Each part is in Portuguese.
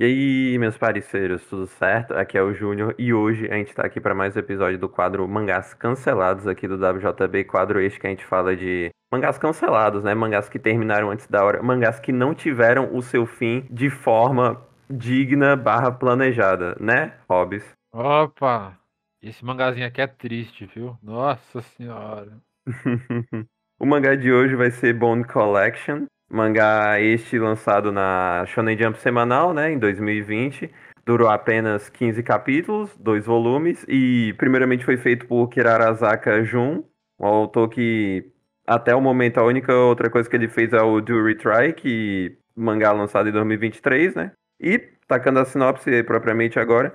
E aí, meus parceiros, tudo certo? Aqui é o Júnior e hoje a gente tá aqui para mais um episódio do quadro Mangás Cancelados aqui do WJB, quadro este que a gente fala de mangás cancelados, né? Mangás que terminaram antes da hora, mangás que não tiveram o seu fim de forma digna barra planejada, né, Hobbs? Opa! Esse mangazinho aqui é triste, viu? Nossa senhora. o mangá de hoje vai ser Bone Collection, Mangá este lançado na Shonen Jump semanal, né, em 2020. Durou apenas 15 capítulos, dois volumes, e primeiramente foi feito por Kirarazaka Jun, um autor que até o momento a única outra coisa que ele fez é o Do Retry, que mangá lançado em 2023, né? E, tacando a sinopse propriamente agora,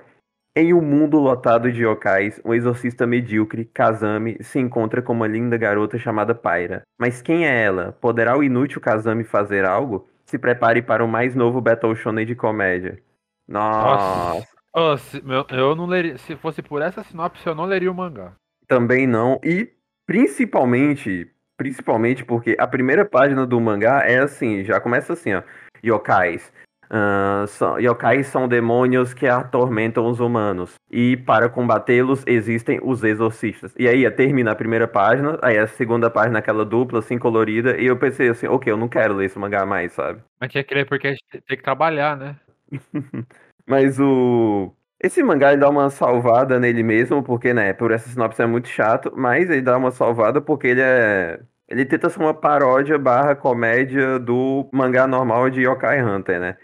em um mundo lotado de yokais, um exorcista medíocre, Kazami, se encontra com uma linda garota chamada Pyra. Mas quem é ela? Poderá o inútil Kazami fazer algo? Se prepare para o mais novo Battle Shonen de comédia. Nossa. Oh, se, meu, eu não leria. Se fosse por essa sinopse, eu não leria o mangá. Também não. E principalmente, principalmente porque a primeira página do mangá é assim, já começa assim, ó. Yokais. Uh, são, yokais são demônios que atormentam os humanos. E para combatê-los existem os exorcistas. E aí termina a primeira página, aí a segunda página, aquela dupla, assim, colorida. E eu pensei assim, ok, eu não quero ler esse mangá mais, sabe? Mas tinha que ler porque a gente tem que trabalhar, né? Mas o. Esse mangá ele dá uma salvada nele mesmo, porque, né, por essa sinopse é muito chato, mas ele dá uma salvada porque ele é. Ele tenta ser uma paródia barra comédia do mangá normal de Yokai Hunter, né?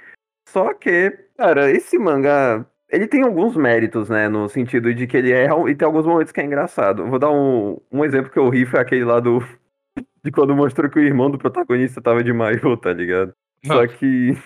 Só que, cara, esse mangá, ele tem alguns méritos, né? No sentido de que ele é. E tem alguns momentos que é engraçado. Vou dar um, um exemplo que eu ri, foi aquele lá do. De quando mostrou que o irmão do protagonista tava de maiô, tá ligado? Só que.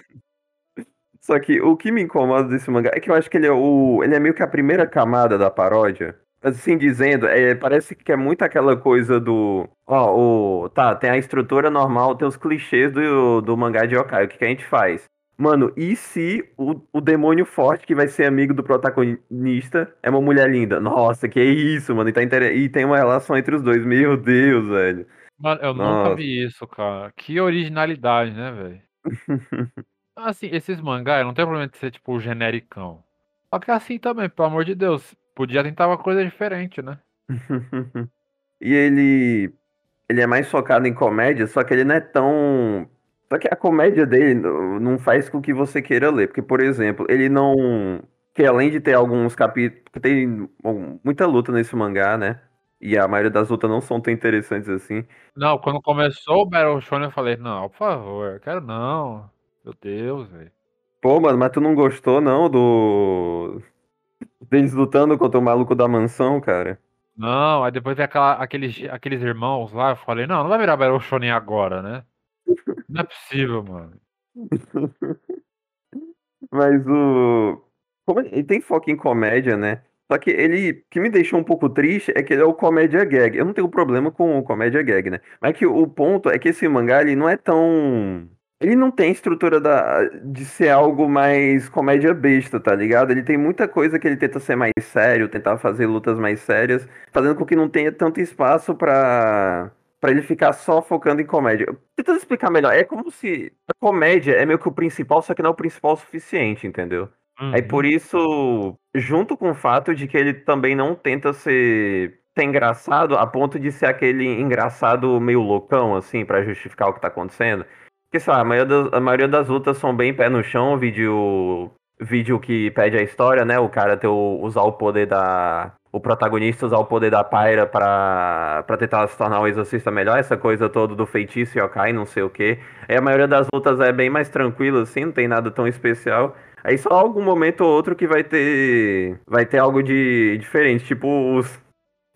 Só que o que me incomoda desse mangá é que eu acho que ele é o. Ele é meio que a primeira camada da paródia. Assim dizendo, é, parece que é muito aquela coisa do. Ó, o. Tá, tem a estrutura normal, tem os clichês do, do mangá de Yokai. O que, que a gente faz? Mano, e se o, o demônio forte que vai ser amigo do protagonista é uma mulher linda? Nossa, que isso, mano. E, tá inter... e tem uma relação entre os dois. Meu Deus, velho. Mano, eu Nossa. nunca vi isso, cara. Que originalidade, né, velho? assim, esses mangás, não tem problema de ser, tipo, genericão. Só que assim também, pelo amor de Deus. Podia tentar uma coisa diferente, né? e ele. Ele é mais focado em comédia, só que ele não é tão só que a comédia dele não faz com que você queira ler. Porque, por exemplo, ele não. Que além de ter alguns capítulos. Tem muita luta nesse mangá, né? E a maioria das lutas não são tão interessantes assim. Não, quando começou o Battle Shonen eu falei, não, por favor, quero não. Meu Deus, velho. Pô, mano, mas tu não gostou não do. Deles lutando contra o maluco da mansão, cara? Não, aí depois vem aquela, aqueles, aqueles irmãos lá, eu falei, não, não vai virar Battle Shonen agora, né? Não é possível, mano. Mas o. Como ele tem foco em comédia, né? Só que ele. O que me deixou um pouco triste é que ele é o comédia gag. Eu não tenho problema com o comédia gag, né? Mas que o ponto é que esse mangá ele não é tão. Ele não tem estrutura da, de ser algo mais comédia besta, tá ligado? Ele tem muita coisa que ele tenta ser mais sério, tentar fazer lutas mais sérias, fazendo com que não tenha tanto espaço pra para ele ficar só focando em comédia. Tentando explicar melhor, é como se a comédia é meio que o principal, só que não é o principal o suficiente, entendeu? Uhum. Aí por isso, junto com o fato de que ele também não tenta ser, ser engraçado a ponto de ser aquele engraçado meio loucão, assim, para justificar o que tá acontecendo. Porque, sei lá, a maioria, das, a maioria das lutas são bem pé no chão, vídeo vídeo que pede a história, né? O cara ter o, usar o poder da, o protagonista usar o poder da Pyra para tentar se tornar um exorcista melhor, essa coisa toda do feitiço yokai, não sei o que. Aí a maioria das lutas é bem mais tranquila, assim, não tem nada tão especial. Aí só algum momento ou outro que vai ter vai ter algo de diferente, tipo os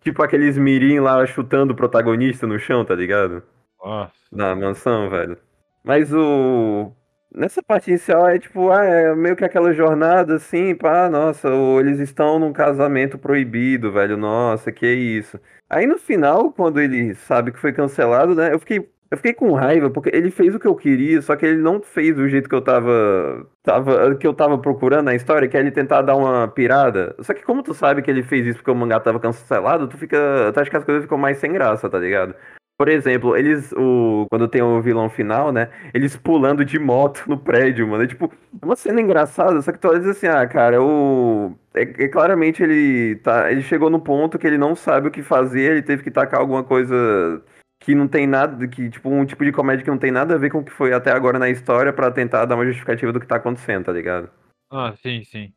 tipo aqueles mirim lá chutando o protagonista no chão, tá ligado? Nossa. Na mansão, velho. Mas o Nessa parte inicial é tipo, ah, é meio que aquela jornada assim, pá, nossa, eles estão num casamento proibido, velho, nossa, que isso. Aí no final, quando ele sabe que foi cancelado, né, eu fiquei Eu fiquei com raiva porque ele fez o que eu queria, só que ele não fez do jeito que eu tava, tava que eu tava procurando na história, que é ele tentar dar uma pirada. Só que como tu sabe que ele fez isso porque o mangá tava cancelado, tu fica, tu acha que as coisas ficam mais sem graça, tá ligado? Por exemplo, eles, o, quando tem o vilão final, né? Eles pulando de moto no prédio, mano. É tipo, é uma cena engraçada, só que tu olha assim, ah, cara, o. É, é, claramente ele tá. Ele chegou no ponto que ele não sabe o que fazer, ele teve que tacar alguma coisa que não tem nada, que, tipo, um tipo de comédia que não tem nada a ver com o que foi até agora na história para tentar dar uma justificativa do que tá acontecendo, tá ligado? Ah, sim, sim.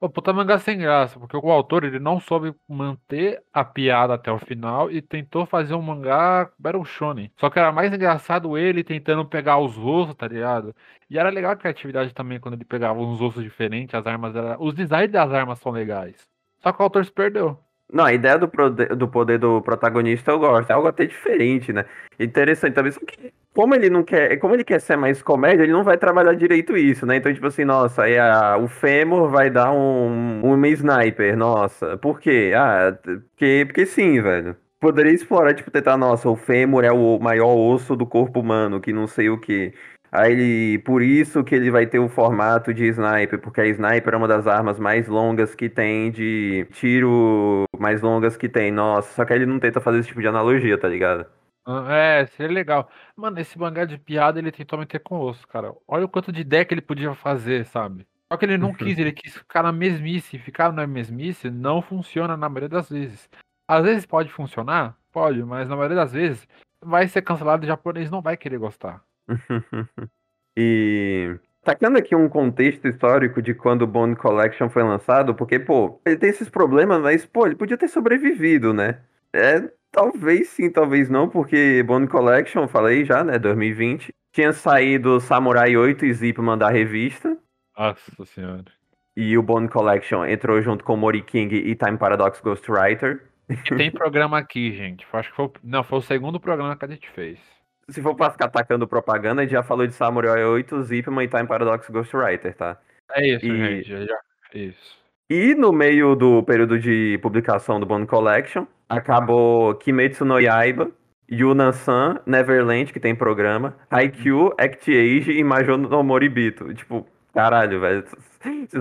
O puta mangá sem graça, porque o autor ele não soube manter a piada até o final e tentou fazer um mangá Battle Shonen. Só que era mais engraçado ele tentando pegar os ossos, tá ligado? E era legal a criatividade também quando ele pegava uns ossos diferentes, as armas era... Os designs das armas são legais. Só que o autor se perdeu. Não, a ideia do do poder do protagonista eu gosto. É algo até diferente, né? Interessante também. Só que, como ele não quer. Como ele quer ser mais comédia, ele não vai trabalhar direito isso, né? Então, tipo assim, nossa, aí a, o Fêmur vai dar um, um sniper. Nossa, por quê? Ah, porque, porque sim, velho. Poderia explorar, tipo, tentar, nossa, o fêmur é o maior osso do corpo humano, que não sei o que. Aí ele, por isso que ele vai ter o formato de sniper, porque a sniper é uma das armas mais longas que tem de tiro mais longas que tem. Nossa, só que ele não tenta fazer esse tipo de analogia, tá ligado? Ah, é, seria legal. Mano, esse mangá de piada ele tentou meter com osso, cara. Olha o quanto de ideia que ele podia fazer, sabe? Só que ele não quis, ele quis ficar na mesmice. Ficar na mesmice não funciona na maioria das vezes. Às vezes pode funcionar, pode, mas na maioria das vezes vai ser cancelado e o japonês não vai querer gostar. e tacando aqui um contexto histórico de quando o Bone Collection foi lançado, porque, pô, ele tem esses problemas, mas, pô, ele podia ter sobrevivido, né? É, talvez sim, talvez não, porque Bone Collection, falei já, né, 2020, tinha saído Samurai 8 e Zipman da revista. Nossa senhora. E o Bone Collection entrou junto com Mori King e Time Paradox Ghostwriter. E tem programa aqui, gente. Acho que foi, não, foi o segundo programa que a gente fez se for pra ficar atacando propaganda, a gente já falou de Samurai 8, Zipman e Time Paradox Ghostwriter, tá? É isso, e... gente. Já... Isso. E no meio do período de publicação do Bone Collection, acabou Kimetsu no Yaiba, Yunan-san, Neverland, que tem programa, Haikyuu, Act Age e Majou no Moribito. Tipo, caralho, velho.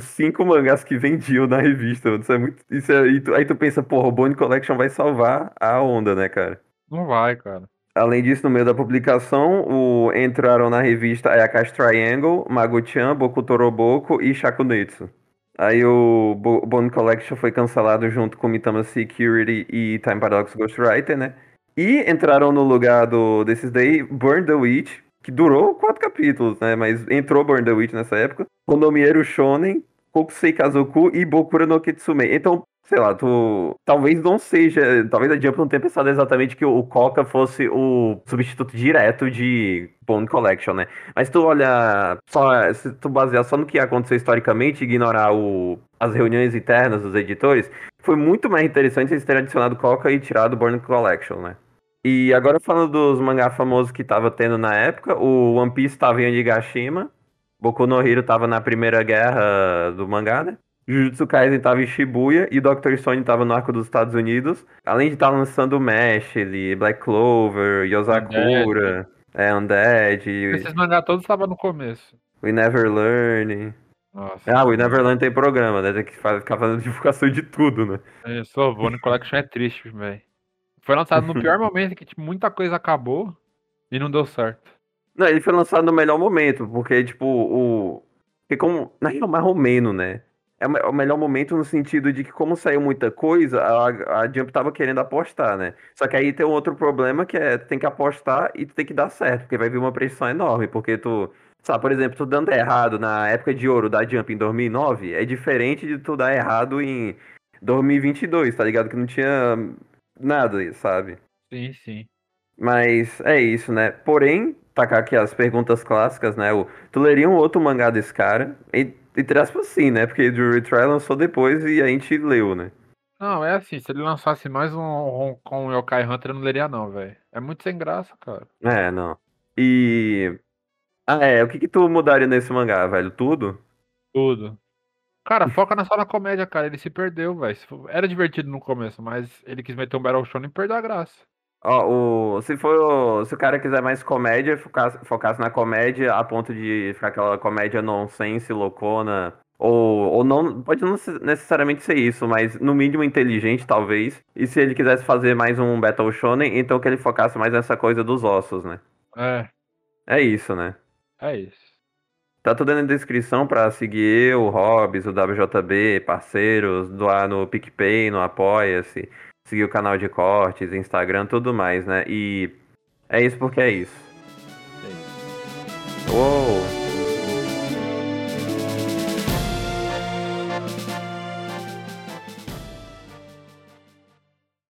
Cinco mangás que vendiam na revista. Isso é muito. Isso é, aí, tu, aí tu pensa, porra, o Bone Collection vai salvar a onda, né, cara? Não vai, cara. Além disso, no meio da publicação, o, entraram na revista Ayakashi Triangle, Mago-chan, Boku Toroboko e Shakunetsu. Aí o Bone Collection foi cancelado junto com Mitama Security e Time Paradox Ghostwriter, né? E entraram no lugar do, desses daí Burn the Witch, que durou quatro capítulos, né? Mas entrou Burn the Witch nessa época. Konomieru Shonen, Kokusei Kazoku e Bokura no Kitsume. Então, sei lá, tu. Talvez não seja. Talvez a Jump não tenha pensado exatamente que o Coca fosse o substituto direto de Bone Collection, né? Mas tu olha. Só, se tu basear só no que aconteceu historicamente, ignorar o, as reuniões internas dos editores, foi muito mais interessante eles terem adicionado Coca e tirado Born Collection, né? E agora falando dos mangá famosos que tava tendo na época, o One Piece tava em Onigashima, Boku no Hero tava na primeira guerra do mangá, né? Jujutsu Kaisen tava em Shibuya e Dr. Stone tava no arco dos Estados Unidos. Além de estar tá lançando Mesh, Black Clover, Yosakura, é, Undead. Esses mangá todos estavam no começo. We Never Learn. Nossa, ah, o We Never Learn tem programa, né? Tem que ficar fazendo divulgação de tudo, né? Isso, o Bonnie Collection é triste, velho. Foi lançado no pior momento que tipo, muita coisa acabou e não deu certo. Não, ele foi lançado no melhor momento, porque, tipo, o. Porque como. Na real, mais ou menos, né? É o melhor momento no sentido de que, como saiu muita coisa, a, a Jump tava querendo apostar, né? Só que aí tem um outro problema que é tem que apostar e tu tem que dar certo, porque vai vir uma pressão enorme, porque tu. Sabe, por exemplo, tu dando errado na época de ouro da Jump em 2009 é diferente de tu dar errado em 2022, tá ligado? Que não tinha nada, sabe? Sim, sim. Mas é isso, né? Porém, tacar aqui as perguntas clássicas, né? O, tu leria um outro mangá desse cara? E entre aspas, sim, né? Porque o Retry lançou depois e a gente leu, né? Não, é assim, se ele lançasse mais um, um com o Yokai Hunter, eu não leria não, velho. É muito sem graça, cara. É, não. E... Ah, é, o que que tu mudaria nesse mangá, velho? Tudo? Tudo. Cara, foca na só na comédia, cara. Ele se perdeu, velho. Era divertido no começo, mas ele quis meter um Battle Show e perdeu a graça. Ó, o, se for. Se o cara quiser mais comédia, focasse, focasse na comédia a ponto de ficar aquela comédia nonsense, loucona. Ou, ou não. Pode não necessariamente ser isso, mas no mínimo inteligente, talvez. E se ele quisesse fazer mais um Battle Shonen, então que ele focasse mais nessa coisa dos ossos, né? É. É isso, né? É isso. Tá tudo na descrição pra seguir eu, o Hobbs, o WJB, parceiros, doar no PicPay, no Apoia-se, seguir o canal de cortes, Instagram, tudo mais, né? E é isso porque é isso. É isso. Uou!